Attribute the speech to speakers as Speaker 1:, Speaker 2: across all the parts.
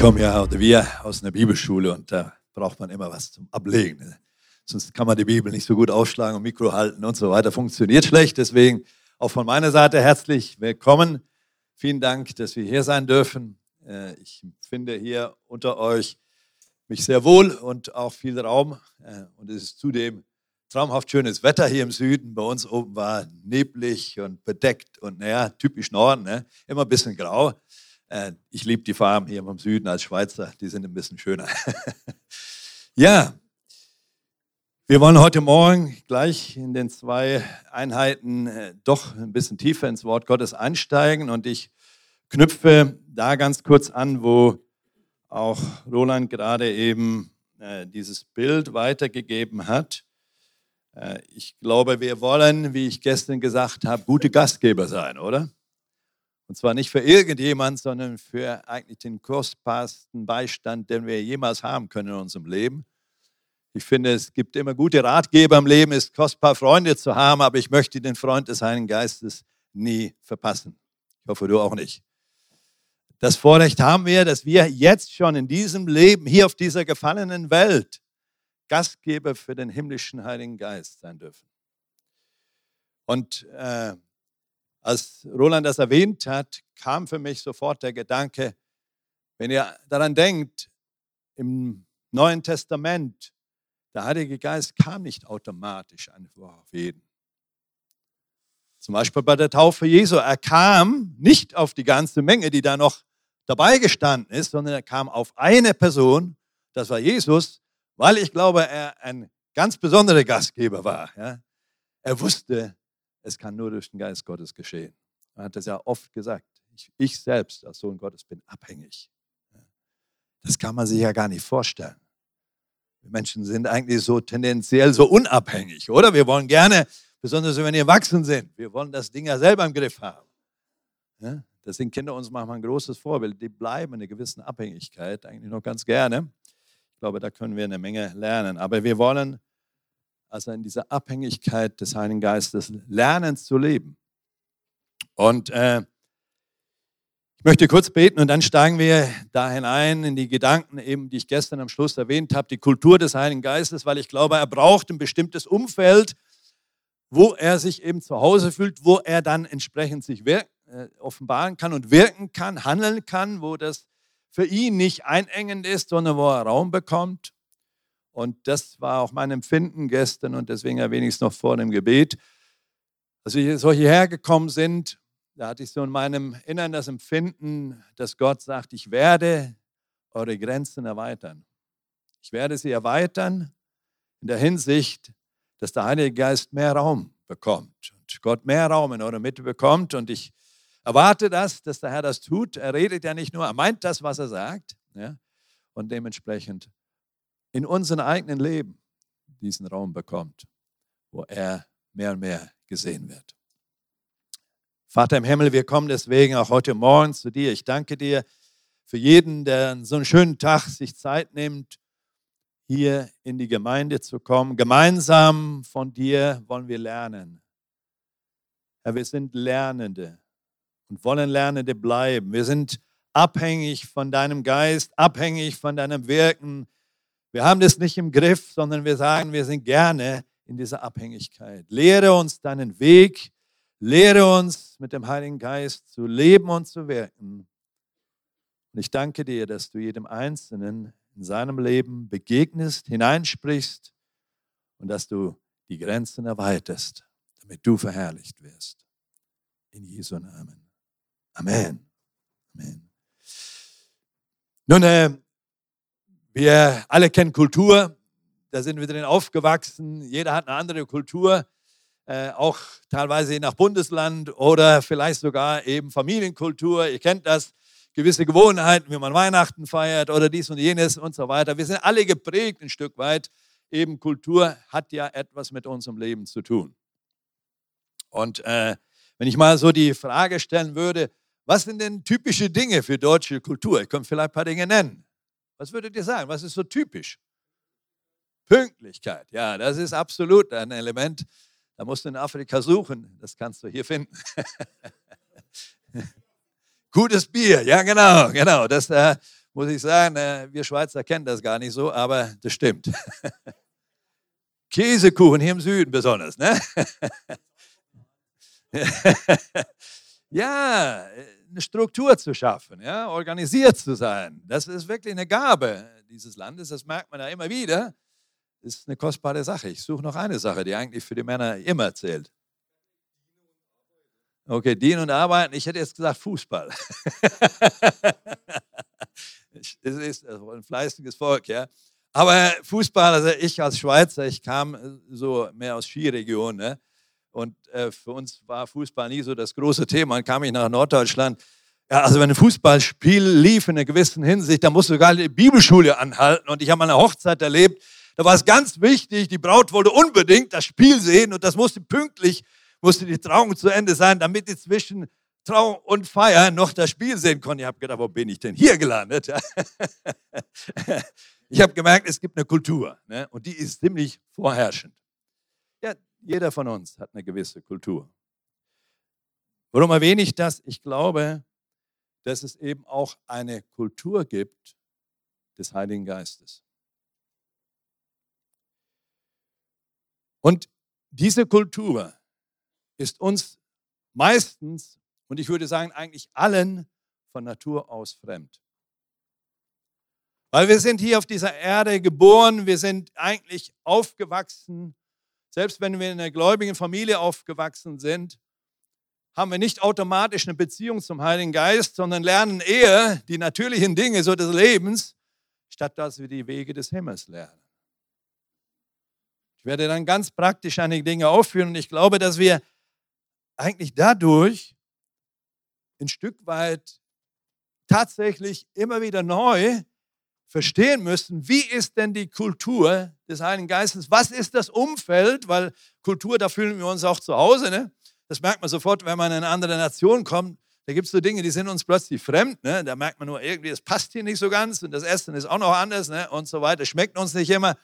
Speaker 1: komme ja, oder wir, aus einer Bibelschule und da braucht man immer was zum Ablegen. Ne? Sonst kann man die Bibel nicht so gut aufschlagen und Mikro halten und so weiter. Funktioniert schlecht. Deswegen auch von meiner Seite herzlich willkommen. Vielen Dank, dass wir hier sein dürfen. Äh, ich finde hier unter euch mich sehr wohl und auch viel Raum. Äh, und es ist zudem traumhaft schönes Wetter hier im Süden. Bei uns oben war neblig und bedeckt und naja, typisch Norden, ne? immer ein bisschen grau. Äh, ich liebe die Farben hier im Süden als Schweizer, die sind ein bisschen schöner. ja, wir wollen heute Morgen gleich in den zwei Einheiten äh, doch ein bisschen tiefer ins Wort Gottes einsteigen und ich knüpfe da ganz kurz an, wo auch Roland gerade eben äh, dieses Bild weitergegeben hat. ich glaube, wir wollen, wie ich gestern gesagt habe, gute Gastgeber sein, oder? Und zwar nicht für irgendjemand, sondern für eigentlich den kostbarsten Beistand, den wir jemals haben können in unserem Leben. Ich finde, es gibt immer gute Ratgeber im Leben, es ist kostbar, Freunde zu haben, aber ich möchte den Freund des Heiligen Geistes nie verpassen. Ich hoffe, du auch nicht. Das Vorrecht haben wir, dass wir jetzt schon in diesem Leben, hier auf dieser gefallenen Welt, Gastgeber für den himmlischen Heiligen Geist sein dürfen. Und äh, als Roland das erwähnt hat, kam für mich sofort der Gedanke, wenn ihr daran denkt, im Neuen Testament, der Heilige Geist kam nicht automatisch einfach auf jeden. Zum Beispiel bei der Taufe Jesu. Er kam nicht auf die ganze Menge, die da noch dabei gestanden ist, sondern er kam auf eine Person, das war Jesus, weil ich glaube, er ein ganz besonderer Gastgeber war. Er wusste, es kann nur durch den Geist Gottes geschehen. Er hat es ja oft gesagt. Ich, ich selbst als Sohn Gottes bin abhängig. Das kann man sich ja gar nicht vorstellen. Wir Menschen sind eigentlich so tendenziell so unabhängig, oder? Wir wollen gerne, besonders wenn wir erwachsen sind, wir wollen das Ding ja selber im Griff haben. Ja? Das sind Kinder uns manchmal ein großes Vorbild. Die bleiben in einer gewissen Abhängigkeit eigentlich noch ganz gerne. Ich glaube, da können wir eine Menge lernen. Aber wir wollen also in dieser Abhängigkeit des Heiligen Geistes lernen zu leben. Und äh, ich möchte kurz beten und dann steigen wir da hinein in die Gedanken, eben, die ich gestern am Schluss erwähnt habe, die Kultur des Heiligen Geistes, weil ich glaube, er braucht ein bestimmtes Umfeld, wo er sich eben zu Hause fühlt, wo er dann entsprechend sich wirken, äh, offenbaren kann und wirken kann, handeln kann, wo das für ihn nicht einengend ist, sondern wo er Raum bekommt. Und das war auch mein Empfinden gestern und deswegen erwähne ich es noch vor dem Gebet. Als wir so hierher gekommen sind, da hatte ich so in meinem Innern das Empfinden, dass Gott sagt, ich werde eure Grenzen erweitern. Ich werde sie erweitern in der Hinsicht, dass der Heilige Geist mehr Raum bekommt und Gott mehr Raum in eurer Mitte bekommt. Und ich erwarte das, dass der Herr das tut. Er redet ja nicht nur, er meint das, was er sagt. Ja? Und dementsprechend in unserem eigenen Leben diesen Raum bekommt, wo er mehr und mehr gesehen wird. Vater im Himmel, wir kommen deswegen auch heute Morgen zu dir. Ich danke dir für jeden, der so einen schönen Tag sich Zeit nimmt, hier in die Gemeinde zu kommen. Gemeinsam von dir wollen wir lernen. Herr, wir sind Lernende und wollen Lernende bleiben. Wir sind abhängig von deinem Geist, abhängig von deinem Wirken, wir haben das nicht im Griff, sondern wir sagen, wir sind gerne in dieser Abhängigkeit. Lehre uns deinen Weg, lehre uns mit dem Heiligen Geist zu leben und zu wirken. Und ich danke dir, dass du jedem Einzelnen in seinem Leben begegnest, hineinsprichst und dass du die Grenzen erweiterst, damit du verherrlicht wirst. In Jesu Namen. Amen. Amen. Nun, äh, wir alle kennen Kultur, da sind wir drin aufgewachsen. Jeder hat eine andere Kultur, äh, auch teilweise je nach Bundesland oder vielleicht sogar eben Familienkultur. Ihr kennt das, gewisse Gewohnheiten, wie man Weihnachten feiert oder dies und jenes und so weiter. Wir sind alle geprägt ein Stück weit. Eben Kultur hat ja etwas mit unserem Leben zu tun. Und äh, wenn ich mal so die Frage stellen würde, was sind denn typische Dinge für deutsche Kultur? Ich könnte vielleicht ein paar Dinge nennen. Was würdet ihr sagen? Was ist so typisch? Pünktlichkeit. Ja, das ist absolut ein Element. Da musst du in Afrika suchen. Das kannst du hier finden. Gutes Bier. Ja, genau, genau. Das äh, muss ich sagen, äh, wir Schweizer kennen das gar nicht so, aber das stimmt. Käsekuchen hier im Süden besonders, ne? ja, eine Struktur zu schaffen, ja, organisiert zu sein. Das ist wirklich eine Gabe dieses Landes, das merkt man ja immer wieder. Das ist eine kostbare Sache. Ich suche noch eine Sache, die eigentlich für die Männer immer zählt. Okay, dienen und arbeiten. Ich hätte jetzt gesagt Fußball. es ist ein fleißiges Volk, ja. Aber Fußball, also ich als Schweizer, ich kam so mehr aus Skiregion, ne? Und äh, für uns war Fußball nie so das große Thema. Dann kam ich nach Norddeutschland. Ja, also wenn ein Fußballspiel lief in einer gewissen Hinsicht, dann musste sogar die Bibelschule anhalten. Und ich habe eine Hochzeit erlebt, da war es ganz wichtig, die Braut wollte unbedingt das Spiel sehen und das musste pünktlich musste die Trauung zu Ende sein, damit die zwischen Trauung und Feier noch das Spiel sehen konnten. Ich habe gedacht, wo bin ich denn hier gelandet? ich habe gemerkt, es gibt eine Kultur ne? und die ist ziemlich vorherrschend. Jeder von uns hat eine gewisse Kultur. Warum erwähne ich das? Ich glaube, dass es eben auch eine Kultur gibt des Heiligen Geistes. Und diese Kultur ist uns meistens, und ich würde sagen eigentlich allen, von Natur aus fremd. Weil wir sind hier auf dieser Erde geboren, wir sind eigentlich aufgewachsen, selbst wenn wir in einer gläubigen Familie aufgewachsen sind, haben wir nicht automatisch eine Beziehung zum Heiligen Geist, sondern lernen eher die natürlichen Dinge so des Lebens, statt dass wir die Wege des Himmels lernen. Ich werde dann ganz praktisch einige Dinge aufführen und ich glaube, dass wir eigentlich dadurch ein Stück weit tatsächlich immer wieder neu verstehen müssen, wie ist denn die Kultur des Heiligen Geistes? Was ist das Umfeld? Weil Kultur, da fühlen wir uns auch zu Hause. Ne? Das merkt man sofort, wenn man in eine andere Nation kommt. Da gibt es so Dinge, die sind uns plötzlich fremd. Ne? Da merkt man nur irgendwie, es passt hier nicht so ganz und das Essen ist auch noch anders ne? und so weiter. Schmeckt uns nicht immer.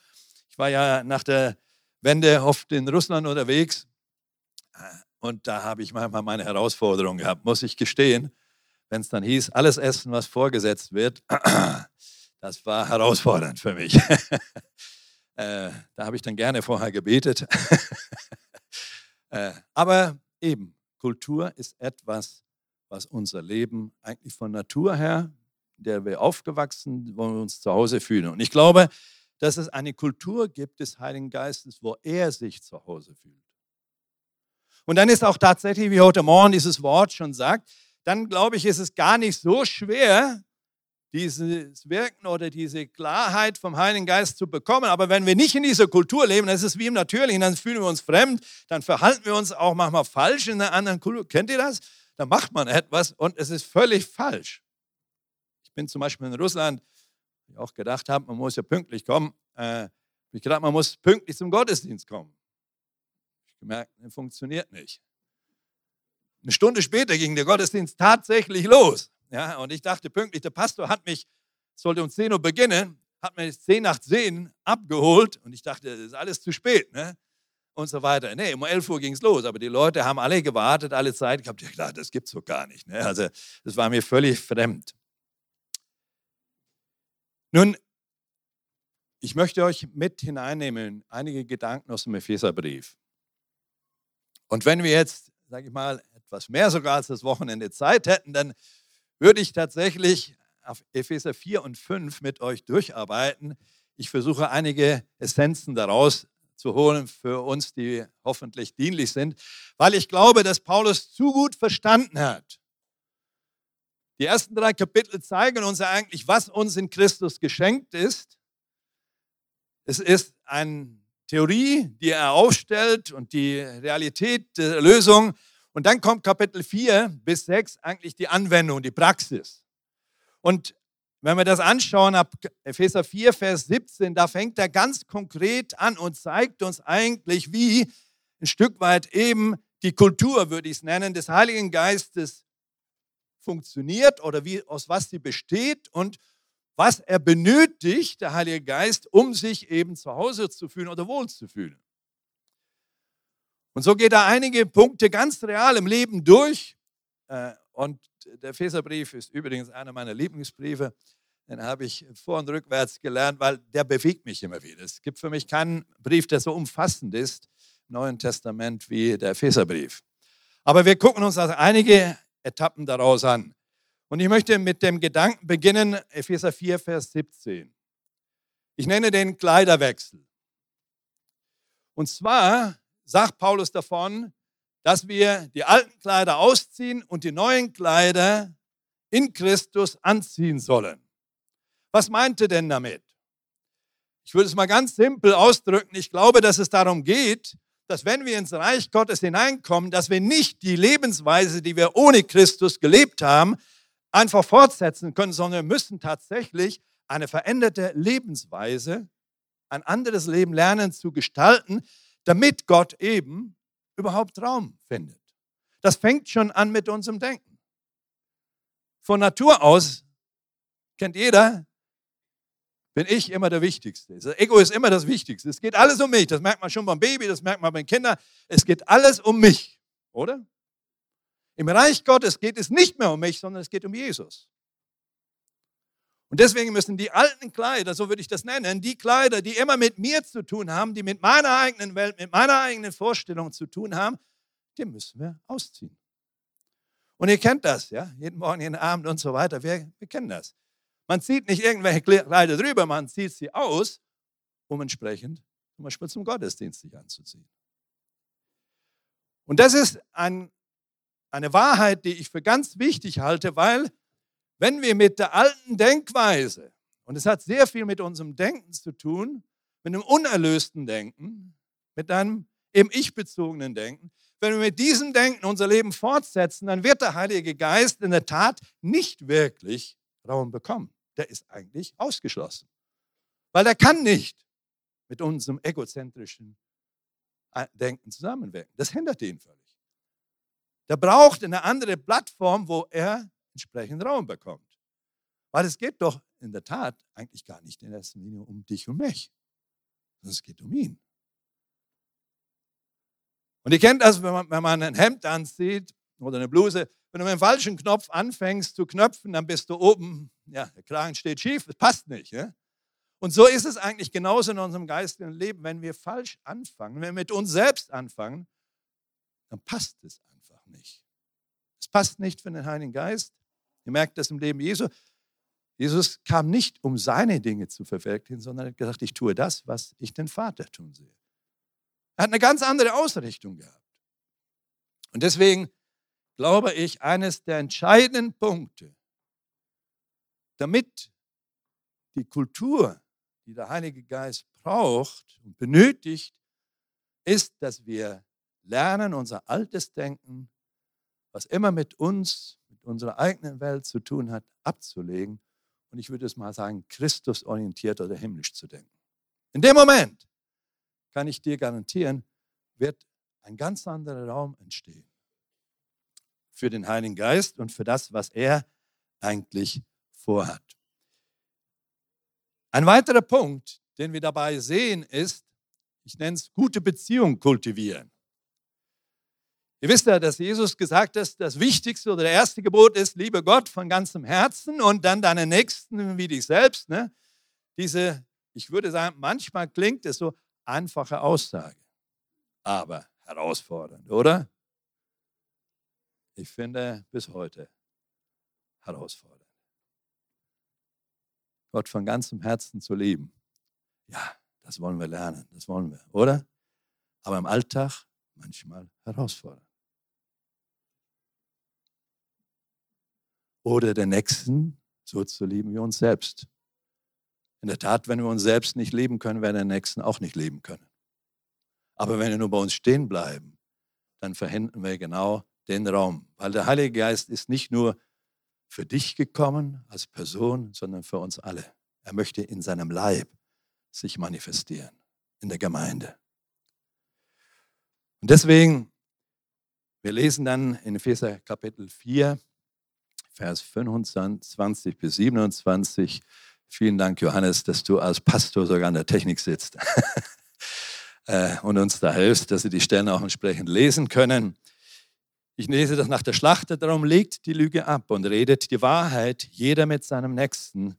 Speaker 1: Ich war ja nach der Wende oft in Russland unterwegs und da habe ich manchmal meine Herausforderung gehabt, muss ich gestehen. Wenn es dann hieß, alles Essen, was vorgesetzt wird, das war herausfordernd für mich. äh, da habe ich dann gerne vorher gebetet. äh, aber eben, Kultur ist etwas, was unser Leben eigentlich von Natur her, in der wir aufgewachsen, wo wir uns zu Hause fühlen. Und ich glaube, dass es eine Kultur gibt des Heiligen Geistes, wo er sich zu Hause fühlt. Und dann ist auch tatsächlich, wie heute Morgen dieses Wort schon sagt, dann glaube ich, ist es gar nicht so schwer, dieses Wirken oder diese Klarheit vom Heiligen Geist zu bekommen. Aber wenn wir nicht in dieser Kultur leben, dann ist es wie im Natürlichen, dann fühlen wir uns fremd, dann verhalten wir uns auch manchmal falsch in einer anderen Kultur. Kennt ihr das? Da macht man etwas und es ist völlig falsch. Ich bin zum Beispiel in Russland, ich auch gedacht habe, man muss ja pünktlich kommen. Äh, ich gedacht, man muss pünktlich zum Gottesdienst kommen gemerkt, das funktioniert nicht. Eine Stunde später ging der Gottesdienst tatsächlich los. Ja, und ich dachte pünktlich, der Pastor hat mich, sollte um 10 Uhr beginnen, hat mich 10 nach 10 abgeholt und ich dachte, das ist alles zu spät. Ne? Und so weiter. Nee, um 11 Uhr ging es los, aber die Leute haben alle gewartet, alle Zeit. Ich habe gedacht, das gibt es so gar nicht. Ne? Also, das war mir völlig fremd. Nun, ich möchte euch mit hineinnehmen, einige Gedanken aus dem Epheserbrief. Und wenn wir jetzt, sage ich mal, etwas mehr sogar als das Wochenende Zeit hätten, dann würde ich tatsächlich auf Epheser 4 und 5 mit euch durcharbeiten. Ich versuche einige Essenzen daraus zu holen für uns, die hoffentlich dienlich sind, weil ich glaube, dass Paulus zu gut verstanden hat. Die ersten drei Kapitel zeigen uns eigentlich, was uns in Christus geschenkt ist. Es ist ein Theorie, die er aufstellt und die Realität der Lösung. Und dann kommt Kapitel 4 bis 6 eigentlich die Anwendung, die Praxis. Und wenn wir das anschauen, ab Epheser 4, Vers 17, da fängt er ganz konkret an und zeigt uns eigentlich, wie ein Stück weit eben die Kultur, würde ich es nennen, des Heiligen Geistes funktioniert oder wie, aus was sie besteht und was er benötigt, der Heilige Geist, um sich eben zu Hause zu fühlen oder wohl zu fühlen. Und so geht er einige Punkte ganz real im Leben durch. Äh, und der Epheserbrief ist übrigens einer meiner Lieblingsbriefe. Den habe ich vor und rückwärts gelernt, weil der bewegt mich immer wieder. Es gibt für mich keinen Brief, der so umfassend ist im Neuen Testament wie der Epheserbrief. Aber wir gucken uns also einige Etappen daraus an. Und ich möchte mit dem Gedanken beginnen, Epheser 4, Vers 17. Ich nenne den Kleiderwechsel. Und zwar sagt Paulus davon, dass wir die alten Kleider ausziehen und die neuen Kleider in Christus anziehen sollen. Was meinte denn damit? Ich würde es mal ganz simpel ausdrücken. Ich glaube, dass es darum geht, dass wenn wir ins Reich Gottes hineinkommen, dass wir nicht die Lebensweise, die wir ohne Christus gelebt haben, einfach fortsetzen können, sondern wir müssen tatsächlich eine veränderte Lebensweise, ein anderes Leben lernen zu gestalten, damit Gott eben überhaupt Raum findet. Das fängt schon an mit unserem Denken. Von Natur aus kennt jeder, bin ich immer der Wichtigste. Das Ego ist immer das Wichtigste. Es geht alles um mich. Das merkt man schon beim Baby, das merkt man bei den Kindern. Es geht alles um mich, oder? Im Reich Gottes geht es nicht mehr um mich, sondern es geht um Jesus. Und deswegen müssen die alten Kleider, so würde ich das nennen, die Kleider, die immer mit mir zu tun haben, die mit meiner eigenen Welt, mit meiner eigenen Vorstellung zu tun haben, die müssen wir ausziehen. Und ihr kennt das, ja, jeden Morgen, jeden Abend und so weiter. Wir, wir kennen das. Man zieht nicht irgendwelche Kleider drüber, man zieht sie aus, um entsprechend zum Beispiel zum Gottesdienst sich anzuziehen. Und das ist ein, eine Wahrheit, die ich für ganz wichtig halte, weil wenn wir mit der alten Denkweise, und es hat sehr viel mit unserem Denken zu tun, mit einem unerlösten Denken, mit einem eben ich-bezogenen Denken, wenn wir mit diesem Denken unser Leben fortsetzen, dann wird der Heilige Geist in der Tat nicht wirklich Raum bekommen. Der ist eigentlich ausgeschlossen. Weil er kann nicht mit unserem egozentrischen Denken zusammenwirken. Das hindert ihn völlig. Der braucht eine andere Plattform, wo er entsprechend Raum bekommt. Weil es geht doch in der Tat eigentlich gar nicht in erster Linie um dich und mich, sondern es geht um ihn. Und ihr kennt das, wenn man, wenn man ein Hemd anzieht oder eine Bluse, wenn du mit dem falschen Knopf anfängst zu knöpfen, dann bist du oben, ja, der Kragen steht schief, das passt nicht. Ja? Und so ist es eigentlich genauso in unserem geistigen Leben. Wenn wir falsch anfangen, wenn wir mit uns selbst anfangen, dann passt es einfach nicht. Es passt nicht für den Heiligen Geist, Ihr merkt das im Leben Jesu. Jesus kam nicht, um seine Dinge zu verwirklichen, sondern hat gesagt, ich tue das, was ich den Vater tun sehe. Er hat eine ganz andere Ausrichtung gehabt. Und deswegen glaube ich, eines der entscheidenden Punkte, damit die Kultur, die der Heilige Geist braucht und benötigt, ist, dass wir lernen, unser altes Denken, was immer mit uns unserer eigenen Welt zu tun hat, abzulegen und ich würde es mal sagen, Christusorientiert oder himmlisch zu denken. In dem Moment kann ich dir garantieren, wird ein ganz anderer Raum entstehen für den Heiligen Geist und für das, was er eigentlich vorhat. Ein weiterer Punkt, den wir dabei sehen, ist, ich nenne es gute Beziehung kultivieren. Ihr wisst ja, dass Jesus gesagt hat, das Wichtigste oder der erste Gebot ist, liebe Gott von ganzem Herzen und dann deine Nächsten wie dich selbst. Ne? Diese, ich würde sagen, manchmal klingt es so einfache Aussage, aber herausfordernd, oder? Ich finde bis heute herausfordernd. Gott von ganzem Herzen zu lieben. Ja, das wollen wir lernen, das wollen wir, oder? Aber im Alltag manchmal herausfordernd. Oder den Nächsten so zu lieben wie uns selbst. In der Tat, wenn wir uns selbst nicht leben können, werden wir den Nächsten auch nicht leben können. Aber wenn wir nur bei uns stehen bleiben, dann verhindern wir genau den Raum. Weil der Heilige Geist ist nicht nur für dich gekommen als Person, sondern für uns alle. Er möchte in seinem Leib sich manifestieren, in der Gemeinde. Und deswegen, wir lesen dann in Epheser Kapitel 4, Vers 25 bis 27. Vielen Dank, Johannes, dass du als Pastor sogar an der Technik sitzt äh, und uns da hilfst, dass sie die Stellen auch entsprechend lesen können. Ich lese das nach der Schlacht, darum legt die Lüge ab und redet die Wahrheit, jeder mit seinem Nächsten,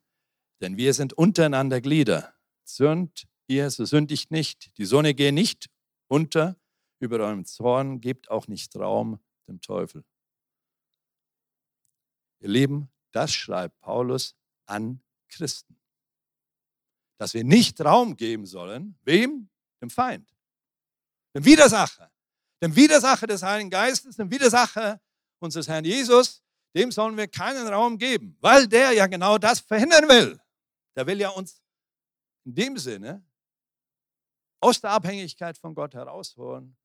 Speaker 1: Denn wir sind untereinander Glieder. Sünd ihr, so sündigt nicht. Die Sonne gehe nicht unter über eurem Zorn, gebt auch nicht Raum dem Teufel. Ihr Lieben, das schreibt Paulus an Christen. Dass wir nicht Raum geben sollen, wem? Dem Feind, dem Widersacher, dem Widersacher des Heiligen Geistes, dem Widersacher unseres Herrn Jesus, dem sollen wir keinen Raum geben, weil der ja genau das verhindern will. Der will ja uns in dem Sinne aus der Abhängigkeit von Gott herausholen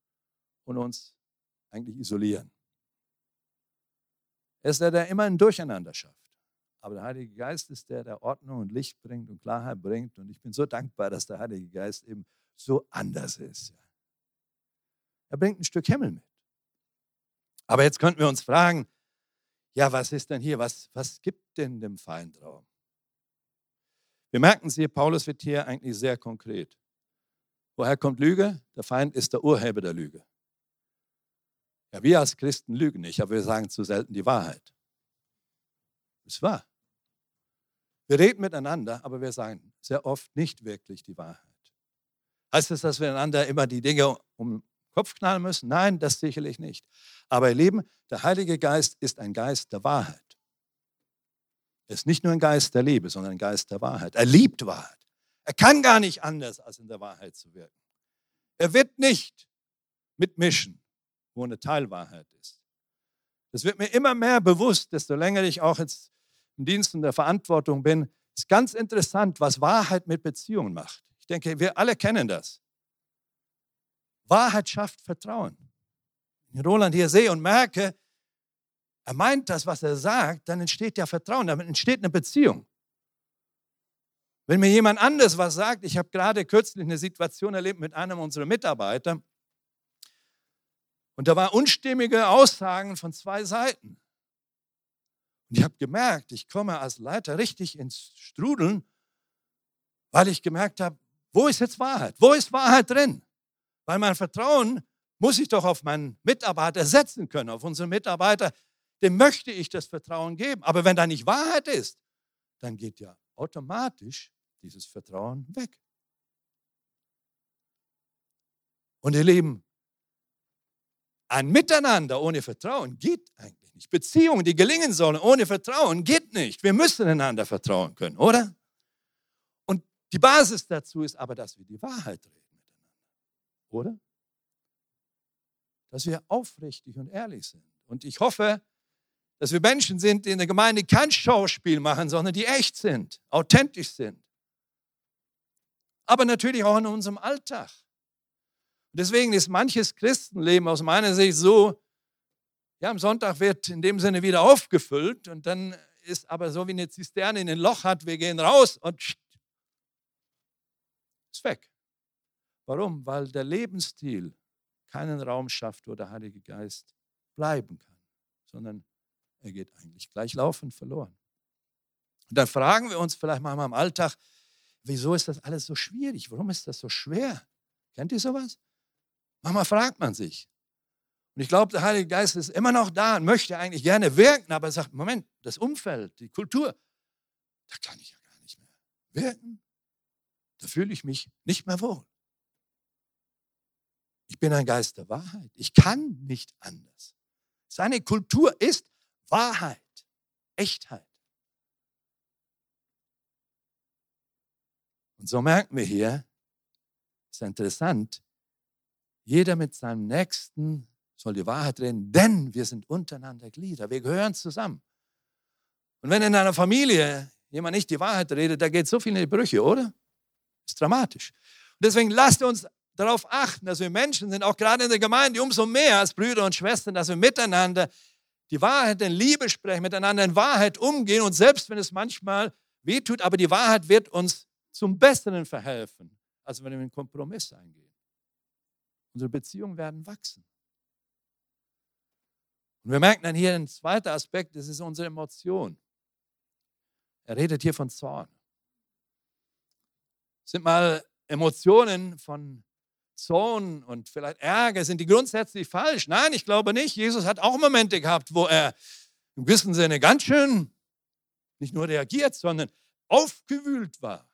Speaker 1: und uns eigentlich isolieren. Er ist der, der immer ein Durcheinander schafft. Aber der Heilige Geist ist der, der Ordnung und Licht bringt und Klarheit bringt. Und ich bin so dankbar, dass der Heilige Geist eben so anders ist. Er bringt ein Stück Himmel mit. Aber jetzt könnten wir uns fragen, ja, was ist denn hier? Was, was gibt denn dem Feind Raum? Wir merken es hier, Paulus wird hier eigentlich sehr konkret. Woher kommt Lüge? Der Feind ist der Urheber der Lüge. Ja, wir als Christen lügen nicht, aber wir sagen zu selten die Wahrheit. Ist wahr. Wir reden miteinander, aber wir sagen sehr oft nicht wirklich die Wahrheit. Heißt das, dass wir einander immer die Dinge um den Kopf knallen müssen? Nein, das sicherlich nicht. Aber ihr Lieben, der Heilige Geist ist ein Geist der Wahrheit. Er ist nicht nur ein Geist der Liebe, sondern ein Geist der Wahrheit. Er liebt Wahrheit. Er kann gar nicht anders, als in der Wahrheit zu wirken. Er wird nicht mitmischen wo eine Teilwahrheit ist. Das wird mir immer mehr bewusst, desto länger ich auch jetzt im Dienst und der Verantwortung bin. Es ist ganz interessant, was Wahrheit mit Beziehungen macht. Ich denke, wir alle kennen das. Wahrheit schafft Vertrauen. Wenn ich Roland hier sehe und merke, er meint das, was er sagt, dann entsteht ja Vertrauen, dann entsteht eine Beziehung. Wenn mir jemand anders was sagt, ich habe gerade kürzlich eine Situation erlebt mit einem unserer Mitarbeiter, und da waren unstimmige Aussagen von zwei Seiten. Und ich habe gemerkt, ich komme als Leiter richtig ins Strudeln, weil ich gemerkt habe, wo ist jetzt Wahrheit? Wo ist Wahrheit drin? Weil mein Vertrauen muss ich doch auf meinen Mitarbeiter setzen können, auf unseren Mitarbeiter. Dem möchte ich das Vertrauen geben. Aber wenn da nicht Wahrheit ist, dann geht ja automatisch dieses Vertrauen weg. Und ihr Lieben, ein Miteinander ohne Vertrauen geht eigentlich nicht. Beziehungen, die gelingen sollen ohne Vertrauen, geht nicht. Wir müssen einander vertrauen können, oder? Und die Basis dazu ist aber, dass wir die Wahrheit reden miteinander, oder? Dass wir aufrichtig und ehrlich sind. Und ich hoffe, dass wir Menschen sind, die in der Gemeinde kein Schauspiel machen, sondern die echt sind, authentisch sind. Aber natürlich auch in unserem Alltag. Deswegen ist manches Christenleben aus meiner Sicht so, ja, am Sonntag wird in dem Sinne wieder aufgefüllt und dann ist aber so wie eine Zisterne in ein Loch hat, wir gehen raus und ist weg. Warum? Weil der Lebensstil keinen Raum schafft, wo der Heilige Geist bleiben kann, sondern er geht eigentlich gleich laufend verloren. Und dann fragen wir uns vielleicht mal im Alltag, wieso ist das alles so schwierig? Warum ist das so schwer? Kennt ihr sowas? Manchmal fragt man sich. Und ich glaube, der Heilige Geist ist immer noch da und möchte eigentlich gerne wirken, aber er sagt, Moment, das Umfeld, die Kultur, da kann ich ja gar nicht mehr wirken. Da fühle ich mich nicht mehr wohl. Ich bin ein Geist der Wahrheit. Ich kann nicht anders. Seine Kultur ist Wahrheit, Echtheit. Und so merken wir hier, ist interessant, jeder mit seinem Nächsten soll die Wahrheit reden, denn wir sind untereinander Glieder. Wir gehören zusammen. Und wenn in einer Familie jemand nicht die Wahrheit redet, da geht so viel in die Brüche, oder? Ist dramatisch. Und deswegen lasst uns darauf achten, dass wir Menschen sind, auch gerade in der Gemeinde, umso mehr als Brüder und Schwestern, dass wir miteinander die Wahrheit in Liebe sprechen, miteinander in Wahrheit umgehen und selbst wenn es manchmal wehtut, aber die Wahrheit wird uns zum Besseren verhelfen, als wenn wir einen Kompromiss eingehen. Unsere Beziehungen werden wachsen. Und wir merken dann hier ein zweiter Aspekt, das ist unsere Emotion. Er redet hier von Zorn. Sind mal Emotionen von Zorn und vielleicht Ärger, sind die grundsätzlich falsch? Nein, ich glaube nicht. Jesus hat auch Momente gehabt, wo er im gewissen Sinne ganz schön nicht nur reagiert, sondern aufgewühlt war,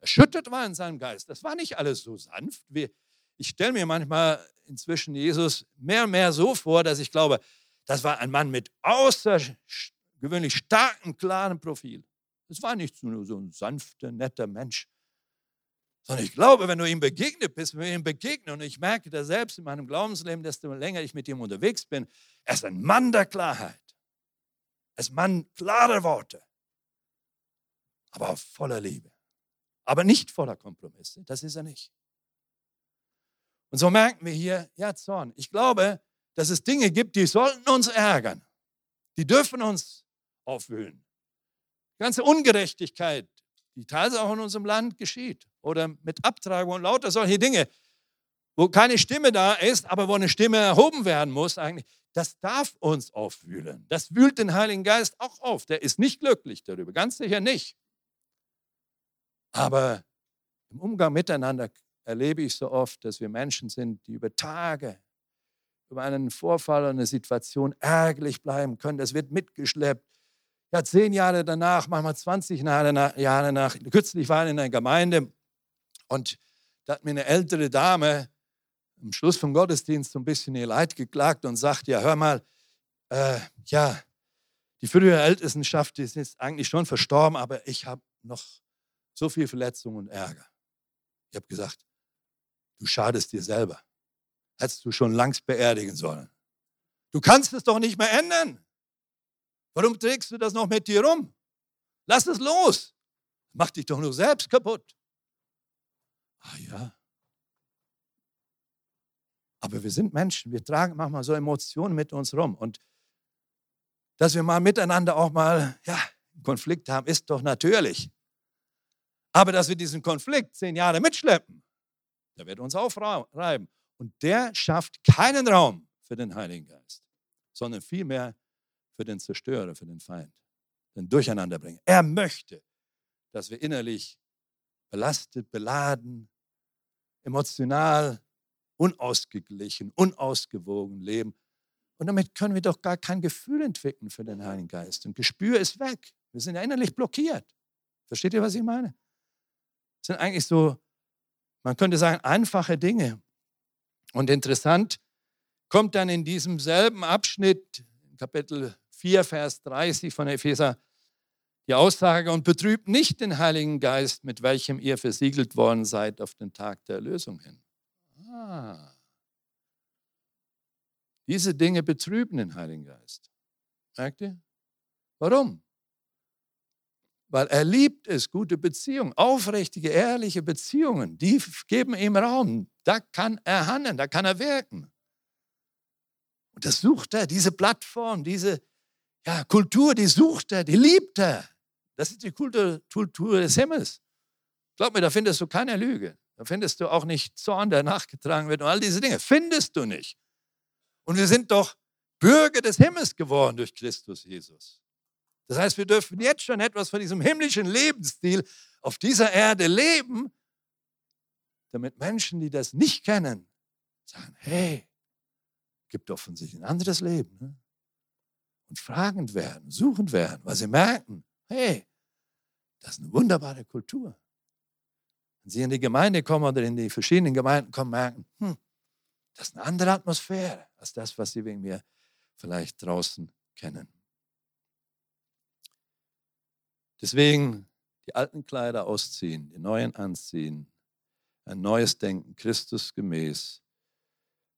Speaker 1: erschüttert war in seinem Geist. Das war nicht alles so sanft. Wie, ich stelle mir manchmal inzwischen Jesus mehr und mehr so vor, dass ich glaube, das war ein Mann mit außergewöhnlich starkem, klaren Profil. Es war nicht nur so ein sanfter, netter Mensch, sondern ich glaube, wenn du ihm begegnet bist, wenn wir ihm begegnen, und ich merke das selbst in meinem Glaubensleben, desto länger ich mit ihm unterwegs bin, er ist ein Mann der Klarheit. Er ist ein Mann klarer Worte, aber voller Liebe. Aber nicht voller Kompromisse, das ist er nicht. Und so merken wir hier, ja, Zorn. Ich glaube, dass es Dinge gibt, die sollten uns ärgern. Die dürfen uns aufwühlen. Die ganze Ungerechtigkeit, die teilweise auch in unserem Land geschieht. Oder mit Abtragung und lauter solche Dinge, wo keine Stimme da ist, aber wo eine Stimme erhoben werden muss eigentlich. Das darf uns aufwühlen. Das wühlt den Heiligen Geist auch auf. Der ist nicht glücklich darüber, ganz sicher nicht. Aber im Umgang miteinander erlebe ich so oft, dass wir Menschen sind, die über Tage über einen Vorfall oder eine Situation ärgerlich bleiben können. Das wird mitgeschleppt. Ja, zehn Jahre danach, manchmal 20 Jahre nach. Kürzlich war ich in einer Gemeinde und da hat mir eine ältere Dame am Schluss vom Gottesdienst so ein bisschen ihr Leid geklagt und sagt, ja, hör mal, äh, ja, die frühere Ältestenschaft ist jetzt eigentlich schon verstorben, aber ich habe noch so viel Verletzung und Ärger. Ich habe gesagt, du schadest dir selber hättest du schon längst beerdigen sollen. Du kannst es doch nicht mehr ändern. Warum trägst du das noch mit dir rum? Lass es los. Mach dich doch nur selbst kaputt. Ah ja. Aber wir sind Menschen, wir tragen manchmal so Emotionen mit uns rum. Und dass wir mal miteinander auch mal ja, Konflikt haben, ist doch natürlich. Aber dass wir diesen Konflikt zehn Jahre mitschleppen, der wird uns aufreiben. Und der schafft keinen Raum für den Heiligen Geist, sondern vielmehr für den Zerstörer, für den Feind, den Durcheinanderbringen. Er möchte, dass wir innerlich belastet, beladen, emotional, unausgeglichen, unausgewogen leben. Und damit können wir doch gar kein Gefühl entwickeln für den Heiligen Geist. Und Gespür ist weg. Wir sind ja innerlich blockiert. Versteht ihr, was ich meine? Sind eigentlich so, man könnte sagen, einfache Dinge. Und interessant kommt dann in diesem selben Abschnitt, Kapitel 4, Vers 30 von Epheser, die Aussage, und betrübt nicht den Heiligen Geist, mit welchem ihr versiegelt worden seid auf den Tag der Erlösung hin. Ah. Diese Dinge betrüben den Heiligen Geist. Merkt ihr? Warum? Weil er liebt es, gute Beziehungen, aufrichtige, ehrliche Beziehungen, die geben ihm Raum. Da kann er handeln, da kann er wirken. Und das sucht er, diese Plattform, diese ja, Kultur, die sucht er, die liebt er. Das ist die Kultur, Kultur des Himmels. Glaub mir, da findest du keine Lüge. Da findest du auch nicht Zorn, der nachgetragen wird und all diese Dinge. Findest du nicht. Und wir sind doch Bürger des Himmels geworden durch Christus Jesus. Das heißt, wir dürfen jetzt schon etwas von diesem himmlischen Lebensstil auf dieser Erde leben, damit Menschen, die das nicht kennen, sagen, hey, gibt offensichtlich ein anderes Leben. Ne? Und fragend werden, suchend werden, weil sie merken, hey, das ist eine wunderbare Kultur. Wenn sie in die Gemeinde kommen oder in die verschiedenen Gemeinden kommen, merken, hm, das ist eine andere Atmosphäre als das, was sie wegen mir vielleicht draußen kennen. Deswegen die alten Kleider ausziehen, die neuen anziehen, ein neues Denken, Christus gemäß,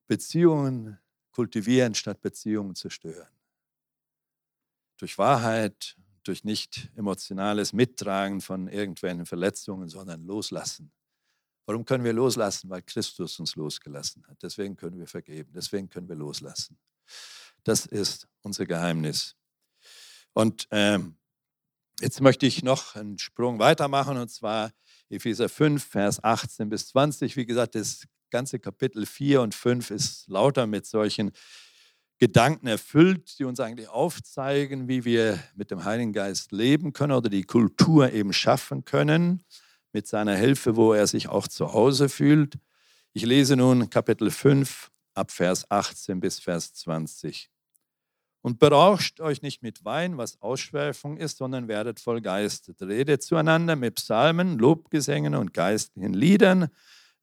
Speaker 1: Beziehungen kultivieren statt Beziehungen zerstören. Durch Wahrheit, durch nicht emotionales Mittragen von irgendwelchen Verletzungen, sondern loslassen. Warum können wir loslassen? Weil Christus uns losgelassen hat. Deswegen können wir vergeben. Deswegen können wir loslassen. Das ist unser Geheimnis. Und ähm, Jetzt möchte ich noch einen Sprung weitermachen und zwar Epheser 5, Vers 18 bis 20. Wie gesagt, das ganze Kapitel 4 und 5 ist lauter mit solchen Gedanken erfüllt, die uns eigentlich aufzeigen, wie wir mit dem Heiligen Geist leben können oder die Kultur eben schaffen können, mit seiner Hilfe, wo er sich auch zu Hause fühlt. Ich lese nun Kapitel 5 ab Vers 18 bis Vers 20. Und berauscht euch nicht mit Wein, was Ausschweifung ist, sondern werdet voll Geistet. Redet zueinander mit Psalmen, Lobgesängen und geistlichen Liedern.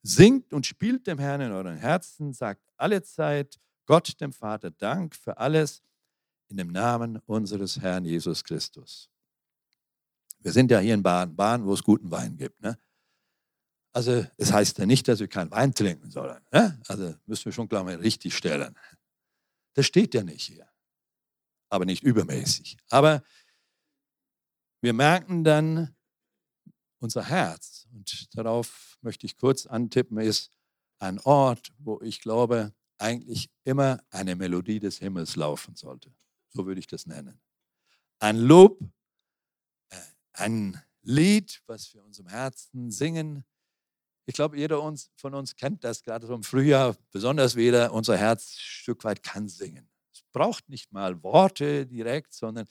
Speaker 1: Singt und spielt dem Herrn in euren Herzen. Sagt alle Zeit Gott, dem Vater, Dank für alles in dem Namen unseres Herrn Jesus Christus. Wir sind ja hier in Baden, Baden, wo es guten Wein gibt. Ne? Also es heißt ja nicht, dass wir keinen Wein trinken sollen. Ne? Also müssen wir schon klar mal richtig stellen. Das steht ja nicht hier aber nicht übermäßig. Aber wir merken dann, unser Herz, und darauf möchte ich kurz antippen, ist ein Ort, wo ich glaube, eigentlich immer eine Melodie des Himmels laufen sollte. So würde ich das nennen. Ein Lob, äh, ein Lied, was wir unserem Herzen singen. Ich glaube, jeder von uns kennt das gerade so im Frühjahr, besonders wieder unser Herz ein Stück weit kann singen braucht nicht mal Worte direkt, sondern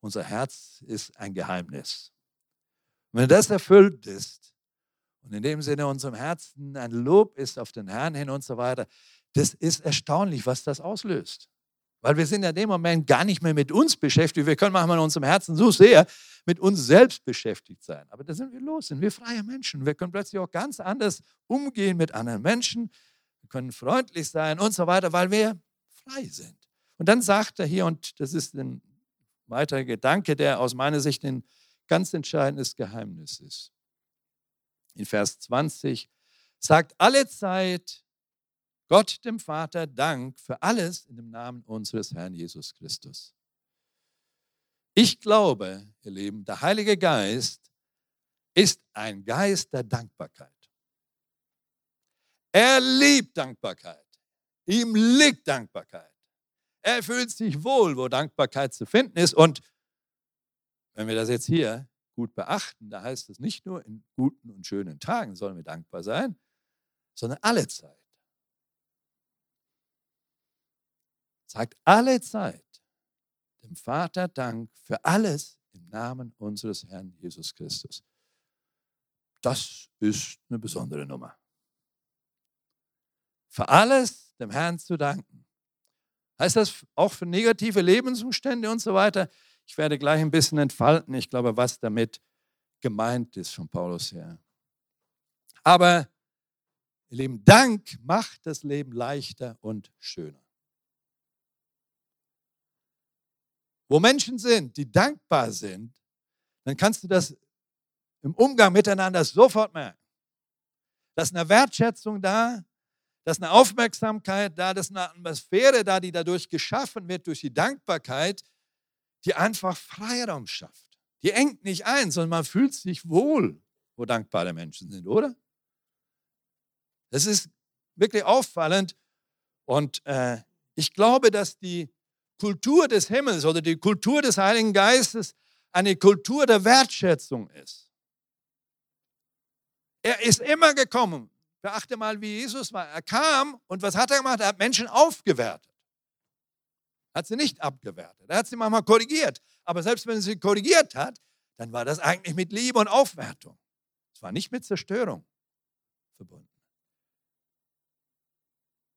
Speaker 1: unser Herz ist ein Geheimnis. Und wenn das erfüllt ist und in dem Sinne unserem Herzen ein Lob ist auf den Herrn hin und so weiter, das ist erstaunlich, was das auslöst. Weil wir sind in dem Moment gar nicht mehr mit uns beschäftigt. Wir können manchmal in unserem Herzen so sehr mit uns selbst beschäftigt sein. Aber da sind wir los, sind wir freie Menschen. Wir können plötzlich auch ganz anders umgehen mit anderen Menschen. Wir können freundlich sein und so weiter, weil wir frei sind. Und dann sagt er hier, und das ist ein weiterer Gedanke, der aus meiner Sicht ein ganz entscheidendes Geheimnis ist. In Vers 20 sagt alle Zeit Gott dem Vater Dank für alles in dem Namen unseres Herrn Jesus Christus. Ich glaube, ihr Lieben, der Heilige Geist ist ein Geist der Dankbarkeit. Er liebt Dankbarkeit. Ihm liegt Dankbarkeit. Er fühlt sich wohl, wo Dankbarkeit zu finden ist. Und wenn wir das jetzt hier gut beachten, da heißt es nicht nur in guten und schönen Tagen sollen wir dankbar sein, sondern alle Zeit. Sagt alle Zeit dem Vater Dank für alles im Namen unseres Herrn Jesus Christus. Das ist eine besondere Nummer. Für alles dem Herrn zu danken. Heißt das auch für negative Lebensumstände und so weiter? Ich werde gleich ein bisschen entfalten, ich glaube, was damit gemeint ist von Paulus her. Aber, ihr Lieben, Dank macht das Leben leichter und schöner. Wo Menschen sind, die dankbar sind, dann kannst du das im Umgang miteinander sofort merken. Da ist eine Wertschätzung da, dass eine Aufmerksamkeit da, dass eine Atmosphäre da, die dadurch geschaffen wird, durch die Dankbarkeit, die einfach Freiraum schafft. Die engt nicht ein, sondern man fühlt sich wohl, wo dankbare Menschen sind, oder? Das ist wirklich auffallend. Und äh, ich glaube, dass die Kultur des Himmels oder die Kultur des Heiligen Geistes eine Kultur der Wertschätzung ist. Er ist immer gekommen, Beachte mal, wie Jesus war. Er kam und was hat er gemacht? Er hat Menschen aufgewertet. Hat sie nicht abgewertet. Er hat sie manchmal korrigiert. Aber selbst wenn er sie korrigiert hat, dann war das eigentlich mit Liebe und Aufwertung. Es war nicht mit Zerstörung verbunden.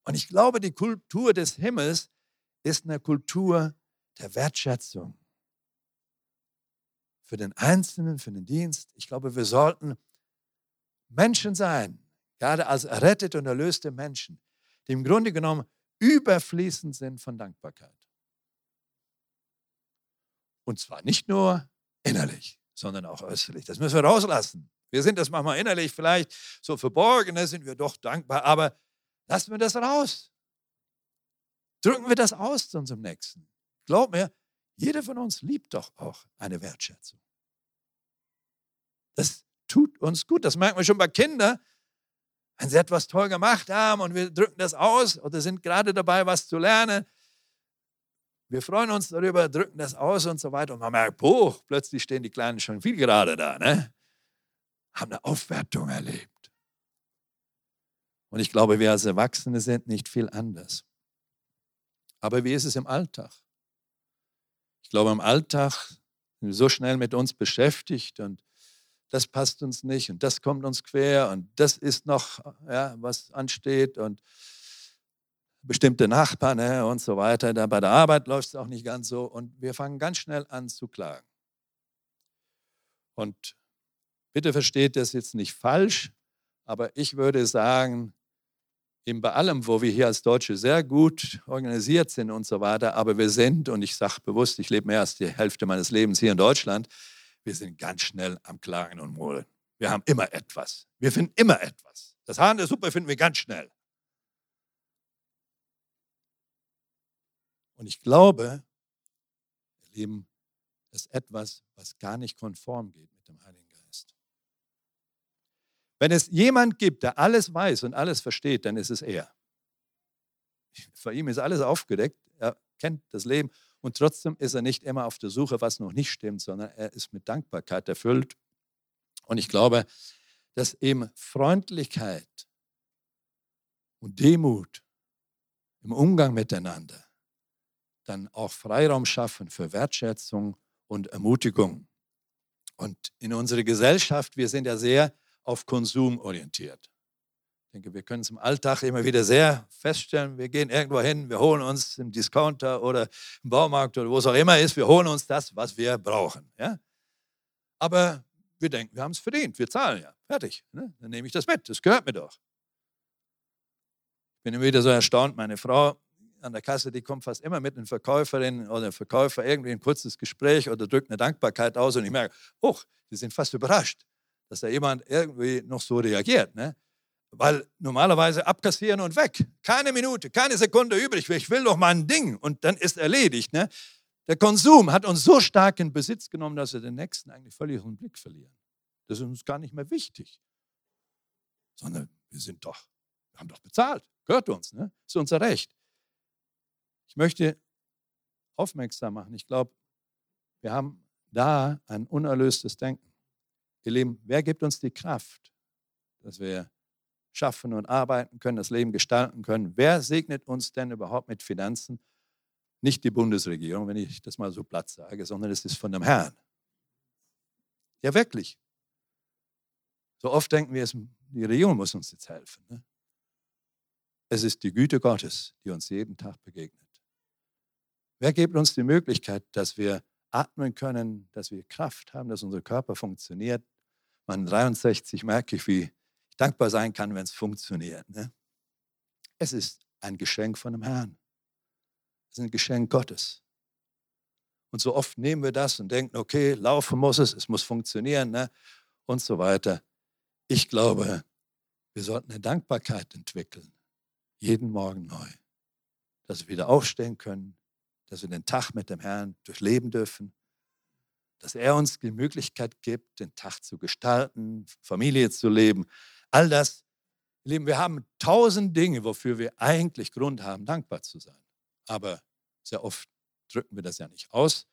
Speaker 1: Und ich glaube, die Kultur des Himmels ist eine Kultur der Wertschätzung. Für den Einzelnen, für den Dienst. Ich glaube, wir sollten Menschen sein, gerade als errettete und erlöste Menschen, die im Grunde genommen überfließend sind von Dankbarkeit. Und zwar nicht nur innerlich, sondern auch äußerlich. Das müssen wir rauslassen. Wir sind das manchmal innerlich vielleicht so verborgen, da sind wir doch dankbar, aber lassen wir das raus. Drücken wir das aus zu unserem Nächsten. Glaub mir, jeder von uns liebt doch auch eine Wertschätzung. Das tut uns gut. Das merken wir schon bei Kindern, wenn sie etwas toll gemacht haben und wir drücken das aus oder sind gerade dabei, was zu lernen, wir freuen uns darüber, drücken das aus und so weiter. Und man merkt, boah, plötzlich stehen die Kleinen schon viel gerade da, ne? haben eine Aufwertung erlebt. Und ich glaube, wir als Erwachsene sind nicht viel anders. Aber wie ist es im Alltag? Ich glaube, im Alltag sind wir so schnell mit uns beschäftigt und das passt uns nicht und das kommt uns quer und das ist noch, ja, was ansteht und bestimmte Nachbarn ne, und so weiter. Da bei der Arbeit läuft es auch nicht ganz so. Und wir fangen ganz schnell an zu klagen. Und bitte versteht das jetzt nicht falsch, aber ich würde sagen, eben bei allem, wo wir hier als Deutsche sehr gut organisiert sind und so weiter, aber wir sind, und ich sage bewusst, ich lebe mehr als die Hälfte meines Lebens hier in Deutschland, wir sind ganz schnell am Klagen und Murren. Wir haben immer etwas. Wir finden immer etwas. Das Haar in der Suppe finden wir ganz schnell. Und ich glaube, ihr Lieben, das ist etwas, was gar nicht konform geht mit dem Heiligen Geist. Wenn es jemand gibt, der alles weiß und alles versteht, dann ist es er. Für ihn ist alles aufgedeckt, er kennt das Leben und trotzdem ist er nicht immer auf der Suche, was noch nicht stimmt, sondern er ist mit Dankbarkeit erfüllt. Und ich glaube, dass eben Freundlichkeit und Demut im Umgang miteinander dann auch Freiraum schaffen für Wertschätzung und Ermutigung. Und in unserer Gesellschaft, wir sind ja sehr auf Konsum orientiert. Ich denke, wir können es im Alltag immer wieder sehr feststellen. Wir gehen irgendwo hin, wir holen uns im Discounter oder im Baumarkt oder wo es auch immer ist, wir holen uns das, was wir brauchen. Ja? Aber wir denken, wir haben es verdient, wir zahlen ja. Fertig. Ne? Dann nehme ich das mit, das gehört mir doch. Ich bin immer wieder so erstaunt, meine Frau an der Kasse, die kommt fast immer mit einer Verkäuferin oder einem Verkäufer irgendwie ein kurzes Gespräch oder drückt eine Dankbarkeit aus und ich merke, oh, die sind fast überrascht, dass da jemand irgendwie noch so reagiert. Ne? Weil normalerweise abkassieren und weg. Keine Minute, keine Sekunde übrig. Ich will doch mal ein Ding und dann ist erledigt. Ne? Der Konsum hat uns so stark in Besitz genommen, dass wir den Nächsten eigentlich völlig aus dem Blick verlieren. Das ist uns gar nicht mehr wichtig. Sondern wir sind doch, wir haben doch bezahlt, gehört uns, ne? ist unser Recht. Ich möchte aufmerksam machen. Ich glaube, wir haben da ein unerlöstes Denken. Ihr Lieben, wer gibt uns die Kraft, dass wir schaffen und arbeiten können, das Leben gestalten können? Wer segnet uns denn überhaupt mit Finanzen? Nicht die Bundesregierung, wenn ich das mal so platt sage, sondern es ist von dem Herrn. Ja, wirklich. So oft denken wir, die Regierung muss uns jetzt helfen. Ne? Es ist die Güte Gottes, die uns jeden Tag begegnet. Wer gibt uns die Möglichkeit, dass wir atmen können, dass wir Kraft haben, dass unser Körper funktioniert? Man 63 merke ich, wie dankbar sein kann, wenn es funktioniert. Ne? Es ist ein Geschenk von dem Herrn. Es ist ein Geschenk Gottes. Und so oft nehmen wir das und denken, okay, laufen muss es, es muss funktionieren ne? und so weiter. Ich glaube, wir sollten eine Dankbarkeit entwickeln, jeden Morgen neu, dass wir wieder aufstehen können, dass wir den Tag mit dem Herrn durchleben dürfen, dass er uns die Möglichkeit gibt, den Tag zu gestalten, Familie zu leben. All das, Lieben, wir haben tausend Dinge, wofür wir eigentlich Grund haben, dankbar zu sein. Aber sehr oft drücken wir das ja nicht aus.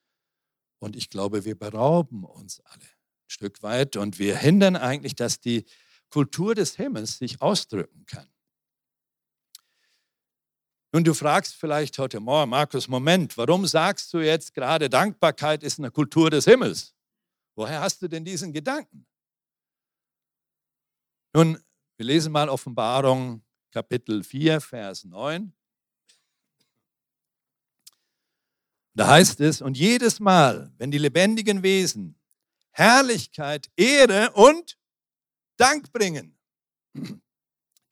Speaker 1: Und ich glaube, wir berauben uns alle ein Stück weit und wir hindern eigentlich, dass die Kultur des Himmels sich ausdrücken kann. Nun, du fragst vielleicht heute Morgen, Markus, Moment, warum sagst du jetzt gerade, Dankbarkeit ist eine Kultur des Himmels? Woher hast du denn diesen Gedanken? Nun, wir lesen mal Offenbarung Kapitel 4, Vers 9. Da heißt es, und jedes Mal, wenn die lebendigen Wesen Herrlichkeit, Ehre und Dank bringen,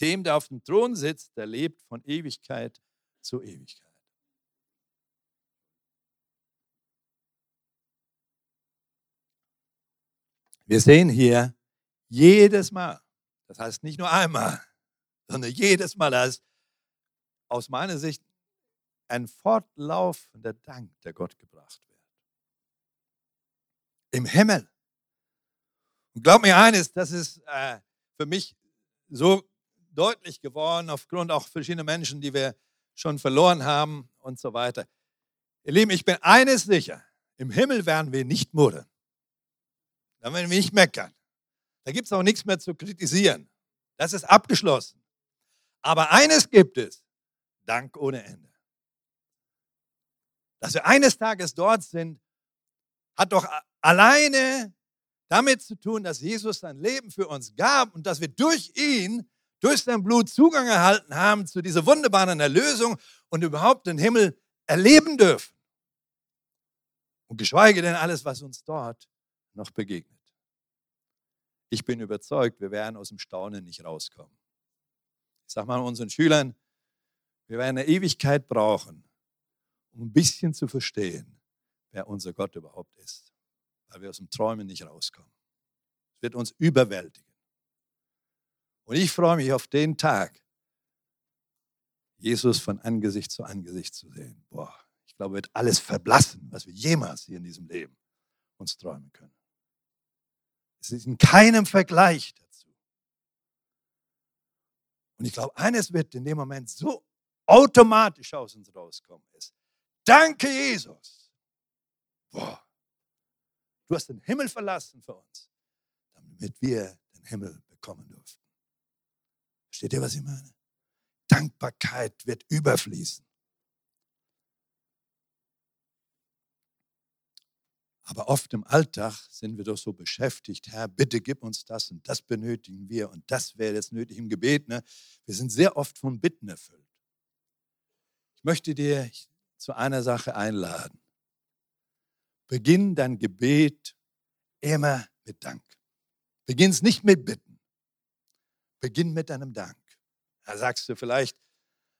Speaker 1: dem, der auf dem Thron sitzt, der lebt von Ewigkeit zur Ewigkeit. Wir sehen hier jedes Mal, das heißt nicht nur einmal, sondern jedes Mal, als aus meiner Sicht ein fortlaufender Dank, der Gott gebracht wird. Im Himmel. Und glaub mir eines, das ist äh, für mich so deutlich geworden, aufgrund auch verschiedener Menschen, die wir schon verloren haben und so weiter. Ihr Lieben, ich bin eines sicher, im Himmel werden wir nicht murren. Da werden wir nicht meckern. Da gibt es auch nichts mehr zu kritisieren. Das ist abgeschlossen. Aber eines gibt es, Dank ohne Ende. Dass wir eines Tages dort sind, hat doch alleine damit zu tun, dass Jesus sein Leben für uns gab und dass wir durch ihn durch sein Blut Zugang erhalten haben zu dieser wunderbaren Erlösung und überhaupt den Himmel erleben dürfen. Und geschweige denn alles, was uns dort noch begegnet. Ich bin überzeugt, wir werden aus dem Staunen nicht rauskommen. Ich sage mal unseren Schülern, wir werden eine Ewigkeit brauchen, um ein bisschen zu verstehen, wer unser Gott überhaupt ist, weil wir aus dem Träumen nicht rauskommen. Es wird uns überwältigen. Und ich freue mich auf den Tag, Jesus von Angesicht zu Angesicht zu sehen. Boah, ich glaube, wird alles verblassen, was wir jemals hier in diesem Leben uns träumen können. Es ist in keinem Vergleich dazu. Und ich glaube, eines wird in dem Moment so automatisch aus uns rauskommen, ist, danke Jesus. Boah, du hast den Himmel verlassen für uns, damit wir den Himmel bekommen dürfen. Versteht ihr, was ich meine? Dankbarkeit wird überfließen. Aber oft im Alltag sind wir doch so beschäftigt, Herr, bitte gib uns das und das benötigen wir und das wäre jetzt nötig im Gebet. Ne? Wir sind sehr oft von Bitten erfüllt. Ich möchte dir zu einer Sache einladen. Beginn dein Gebet immer mit Dank. Beginn es nicht mit Bitten. Beginn mit einem Dank. Da sagst du vielleicht,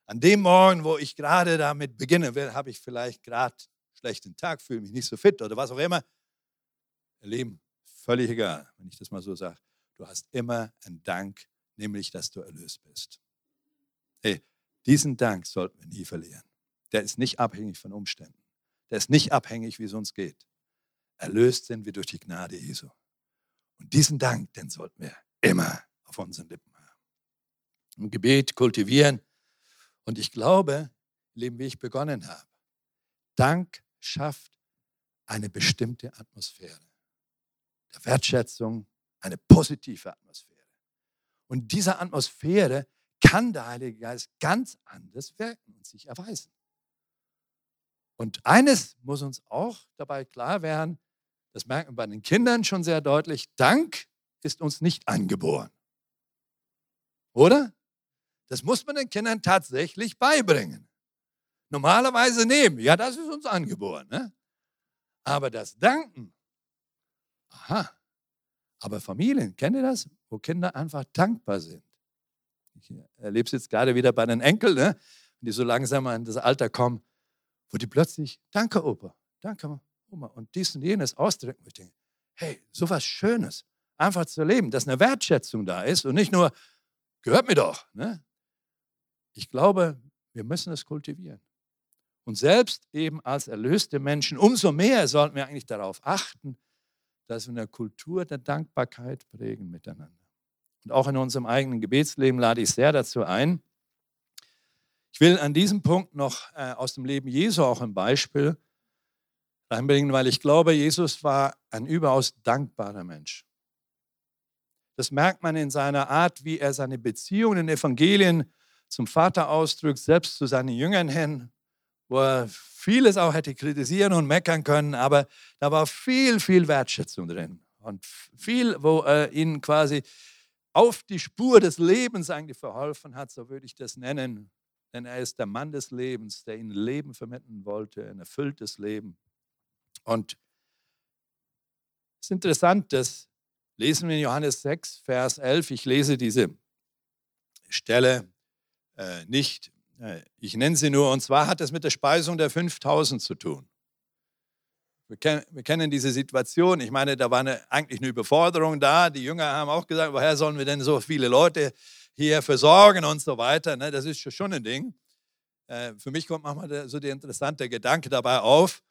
Speaker 1: an dem Morgen, wo ich gerade damit beginnen will, habe ich vielleicht gerade schlechten Tag, fühle mich nicht so fit oder was auch immer. Ihr Lieben, völlig egal, wenn ich das mal so sage. Du hast immer einen Dank, nämlich, dass du erlöst bist. Hey, diesen Dank sollten wir nie verlieren. Der ist nicht abhängig von Umständen. Der ist nicht abhängig, wie es uns geht. Erlöst sind wir durch die Gnade Jesu. Und diesen Dank, den sollten wir immer auf unseren Lippen im Gebet kultivieren. Und ich glaube, Leben, wie ich begonnen habe, Dank schafft eine bestimmte Atmosphäre der Wertschätzung, eine positive Atmosphäre. Und diese Atmosphäre kann der Heilige Geist ganz anders wirken und sich erweisen. Und eines muss uns auch dabei klar werden, das merken wir bei den Kindern schon sehr deutlich, Dank ist uns nicht angeboren. Oder? Das muss man den Kindern tatsächlich beibringen. Normalerweise nehmen, ja, das ist uns angeboren. Ne? Aber das Danken, aha. Aber Familien, kennt ihr das? Wo Kinder einfach dankbar sind. Ich erlebe es jetzt gerade wieder bei den Enkeln, ne? die so langsam an das Alter kommen, wo die plötzlich, danke Opa, danke Oma, und dies und jenes ausdrücken. Ich denke, hey, so was Schönes, einfach zu erleben, dass eine Wertschätzung da ist und nicht nur, gehört mir doch. Ne? Ich glaube, wir müssen es kultivieren. Und selbst eben als erlöste Menschen, umso mehr sollten wir eigentlich darauf achten, dass wir eine Kultur der Dankbarkeit prägen miteinander. Und auch in unserem eigenen Gebetsleben lade ich sehr dazu ein. Ich will an diesem Punkt noch äh, aus dem Leben Jesu auch ein Beispiel reinbringen, weil ich glaube, Jesus war ein überaus dankbarer Mensch. Das merkt man in seiner Art, wie er seine Beziehungen in Evangelien zum Vater ausdrückt, selbst zu seinen Jüngern hin, wo er vieles auch hätte kritisieren und meckern können, aber da war viel, viel Wertschätzung drin und viel, wo er ihnen quasi auf die Spur des Lebens eigentlich verholfen hat, so würde ich das nennen. Denn er ist der Mann des Lebens, der ihnen Leben vermitteln wollte, ein erfülltes Leben. Und es ist interessant, das lesen wir in Johannes 6, Vers 11. Ich lese diese Stelle äh, nicht. Äh, ich nenne sie nur, und zwar hat es mit der Speisung der 5000 zu tun. Wir, kennen, wir kennen diese Situation. Ich meine, da war eine, eigentlich eine Überforderung da. Die Jünger haben auch gesagt, woher sollen wir denn so viele Leute hier versorgen und so weiter. Ne? Das ist schon ein Ding. Äh, für mich kommt manchmal so der interessante Gedanke dabei auf,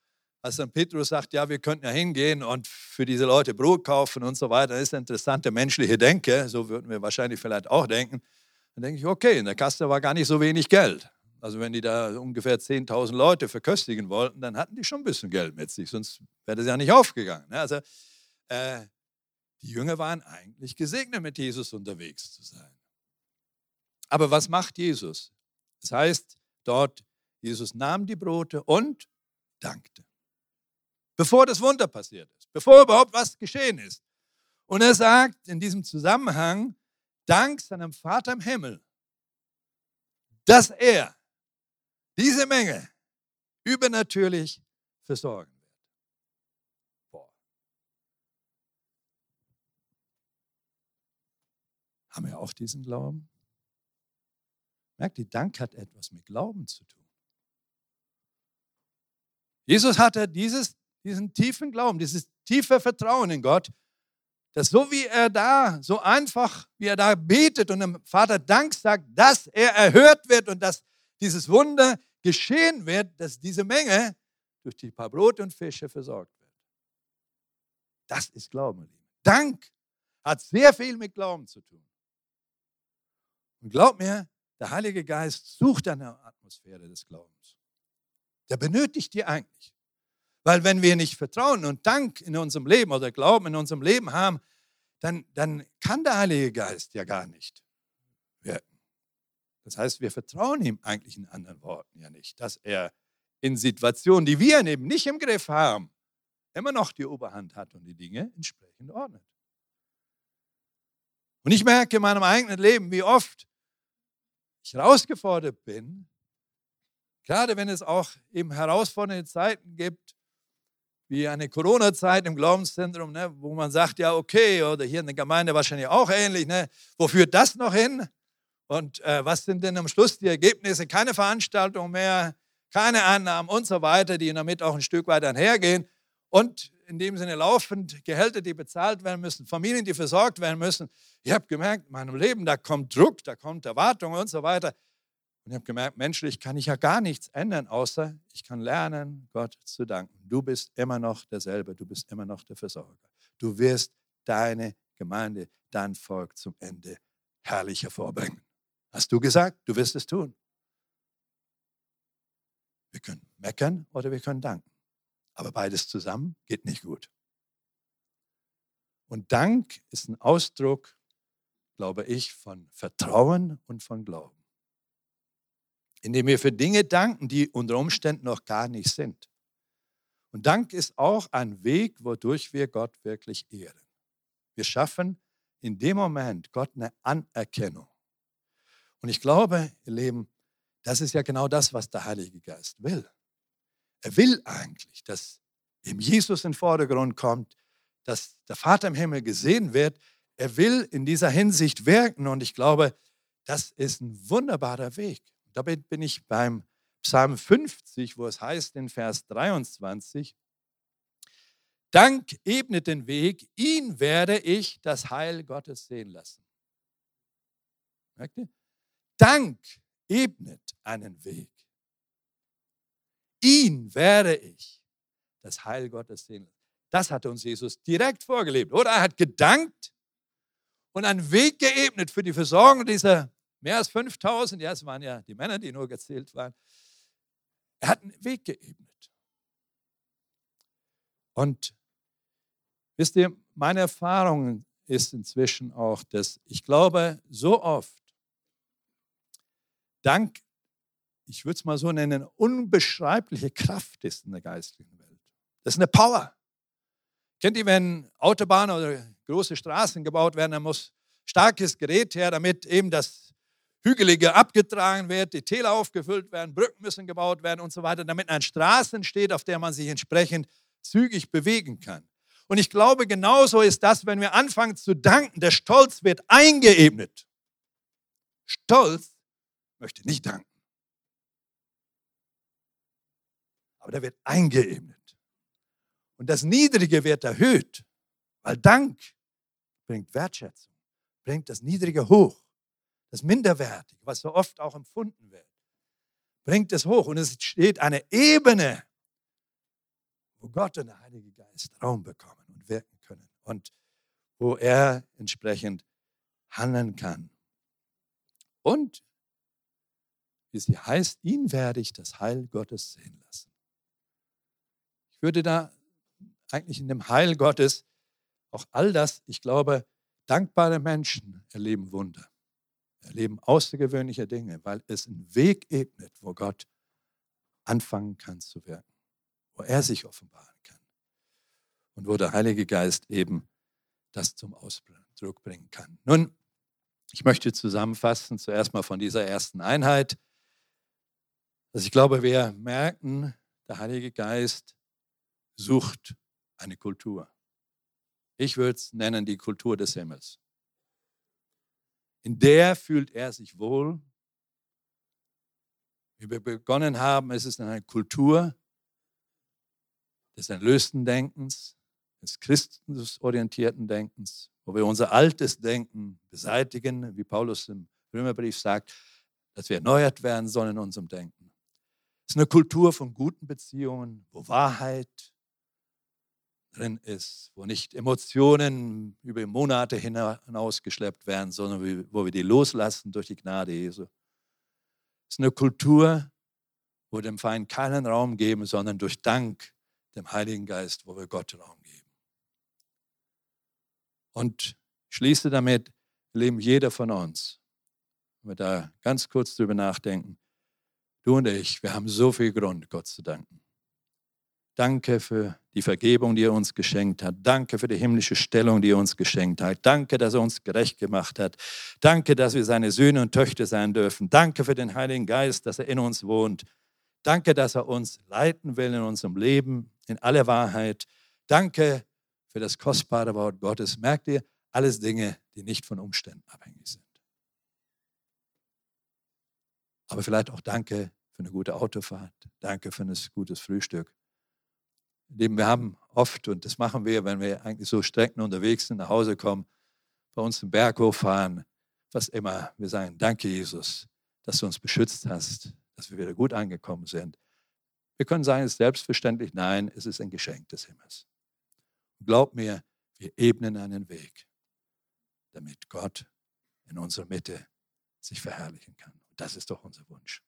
Speaker 1: als dann Petrus sagt, ja, wir könnten ja hingehen und für diese Leute Brot kaufen und so weiter. Das ist eine interessante menschliche Denke. So würden wir wahrscheinlich vielleicht auch denken. Dann denke ich, okay, in der Kasse war gar nicht so wenig Geld. Also wenn die da ungefähr 10.000 Leute verköstigen wollten, dann hatten die schon ein bisschen Geld mit sich, sonst wäre das ja nicht aufgegangen. Ne? Also äh, die Jünger waren eigentlich gesegnet, mit Jesus unterwegs zu sein. Aber was macht Jesus? Das heißt dort, Jesus nahm die Brote und dankte. Bevor das Wunder passiert ist, bevor überhaupt was geschehen ist. Und er sagt in diesem Zusammenhang, Dank seinem Vater im Himmel, dass er diese Menge übernatürlich versorgen wird. Haben wir auch diesen Glauben? Merkt, die Dank hat etwas mit Glauben zu tun. Jesus hatte dieses, diesen tiefen Glauben, dieses tiefe Vertrauen in Gott, dass so wie er da, so einfach, wie er da betet und dem Vater Dank sagt, dass er erhört wird und dass dieses Wunder geschehen wird, dass diese Menge durch die paar Brote und Fische versorgt wird. Das ist Glauben. Dank hat sehr viel mit Glauben zu tun. Und glaub mir, der Heilige Geist sucht eine Atmosphäre des Glaubens. Der benötigt die eigentlich. Weil wenn wir nicht Vertrauen und Dank in unserem Leben oder Glauben in unserem Leben haben, dann, dann kann der Heilige Geist ja gar nicht wirken. Das heißt, wir vertrauen ihm eigentlich in anderen Worten ja nicht, dass er in Situationen, die wir eben nicht im Griff haben, immer noch die Oberhand hat und die Dinge entsprechend ordnet. Und ich merke in meinem eigenen Leben, wie oft ich herausgefordert bin, gerade wenn es auch eben herausfordernde Zeiten gibt, wie eine Corona-Zeit im Glaubenszentrum, ne, wo man sagt, ja, okay, oder hier in der Gemeinde wahrscheinlich auch ähnlich, ne, wo führt das noch hin? Und äh, was sind denn am Schluss die Ergebnisse? Keine Veranstaltung mehr, keine Annahmen und so weiter, die damit auch ein Stück weit einhergehen. Und in dem Sinne laufend Gehälter, die bezahlt werden müssen, Familien, die versorgt werden müssen. Ich habe gemerkt, in meinem Leben, da kommt Druck, da kommt Erwartung und so weiter. Und ich habe gemerkt, menschlich kann ich ja gar nichts ändern, außer ich kann lernen, Gott zu danken. Du bist immer noch derselbe, du bist immer noch der Versorger. Du wirst deine Gemeinde, dein Volk zum Ende herrlich hervorbringen. Hast du gesagt, du wirst es tun. Wir können meckern oder wir können danken. Aber beides zusammen geht nicht gut. Und Dank ist ein Ausdruck, glaube ich, von Vertrauen und von Glauben indem wir für Dinge danken, die unter Umständen noch gar nicht sind. Und Dank ist auch ein Weg, wodurch wir Gott wirklich ehren. Wir schaffen in dem Moment Gott eine Anerkennung. Und ich glaube, ihr Lieben, das ist ja genau das, was der Heilige Geist will. Er will eigentlich, dass ihm Jesus in den Vordergrund kommt, dass der Vater im Himmel gesehen wird. Er will in dieser Hinsicht wirken und ich glaube, das ist ein wunderbarer Weg. Damit bin ich beim Psalm 50, wo es heißt in Vers 23, Dank ebnet den Weg, ihn werde ich das Heil Gottes sehen lassen. Merkt ihr? Dank ebnet einen Weg. Ihn werde ich das Heil Gottes sehen lassen. Das hat uns Jesus direkt vorgelebt, oder? Er hat gedankt und einen Weg geebnet für die Versorgung dieser Mehr als 5000, ja, es waren ja die Männer, die nur gezählt waren. Er hat einen Weg geebnet. Und wisst ihr, meine Erfahrung ist inzwischen auch, dass ich glaube, so oft dank, ich würde es mal so nennen, unbeschreibliche Kraft ist in der geistlichen Welt. Das ist eine Power. Kennt ihr, wenn Autobahnen oder große Straßen gebaut werden, dann muss starkes Gerät her, damit eben das Hügelige abgetragen wird, die Täler aufgefüllt werden, Brücken müssen gebaut werden und so weiter, damit eine Straße entsteht, auf der man sich entsprechend zügig bewegen kann. Und ich glaube, genauso ist das, wenn wir anfangen zu danken. Der Stolz wird eingeebnet. Stolz möchte nicht danken. Aber der wird eingeebnet. Und das Niedrige wird erhöht, weil Dank bringt Wertschätzung, bringt das Niedrige hoch das Minderwertige, was so oft auch empfunden wird, bringt es hoch und es steht eine Ebene, wo Gott und der Heilige Geist Raum bekommen und wirken können und wo er entsprechend handeln kann. Und wie sie heißt, ihn werde ich das Heil Gottes sehen lassen. Ich würde da eigentlich in dem Heil Gottes auch all das, ich glaube, dankbare Menschen erleben Wunder erleben außergewöhnliche Dinge, weil es einen Weg ebnet, wo Gott anfangen kann zu wirken, wo er sich offenbaren kann und wo der Heilige Geist eben das zum Ausdruck bringen kann. Nun, Ich möchte zusammenfassen, zuerst mal von dieser ersten Einheit, dass ich glaube, wir merken, der Heilige Geist sucht eine Kultur. Ich würde es nennen die Kultur des Himmels. In der fühlt er sich wohl. Wie wir begonnen haben, ist es eine Kultur des erlösten Denkens, des christusorientierten Denkens, wo wir unser altes Denken beseitigen, wie Paulus im Römerbrief sagt, dass wir erneuert werden sollen in unserem Denken. Es ist eine Kultur von guten Beziehungen, wo Wahrheit drin ist, wo nicht Emotionen über Monate hinausgeschleppt werden, sondern wo wir die loslassen durch die Gnade Jesu. Es ist eine Kultur, wo wir dem Feind keinen Raum geben, sondern durch Dank dem Heiligen Geist, wo wir Gott Raum geben. Und schließe damit, leben jeder von uns, wenn wir da ganz kurz drüber nachdenken, du und ich, wir haben so viel Grund, Gott zu danken. Danke für die Vergebung, die er uns geschenkt hat. Danke für die himmlische Stellung, die er uns geschenkt hat. Danke, dass er uns gerecht gemacht hat. Danke, dass wir seine Söhne und Töchter sein dürfen. Danke für den Heiligen Geist, dass er in uns wohnt. Danke, dass er uns leiten will in unserem Leben, in aller Wahrheit. Danke für das kostbare Wort Gottes. Merkt ihr, alles Dinge, die nicht von Umständen abhängig sind. Aber vielleicht auch danke für eine gute Autofahrt. Danke für ein gutes Frühstück. Leben, wir haben oft, und das machen wir, wenn wir eigentlich so Strecken unterwegs sind, nach Hause kommen, bei uns den Berg hochfahren, was immer. Wir sagen, danke Jesus, dass du uns beschützt hast, dass wir wieder gut angekommen sind. Wir können sagen, es ist selbstverständlich. Nein, es ist ein Geschenk des Himmels. Glaub mir, wir ebnen einen Weg, damit Gott in unserer Mitte sich verherrlichen kann. Und das ist doch unser Wunsch.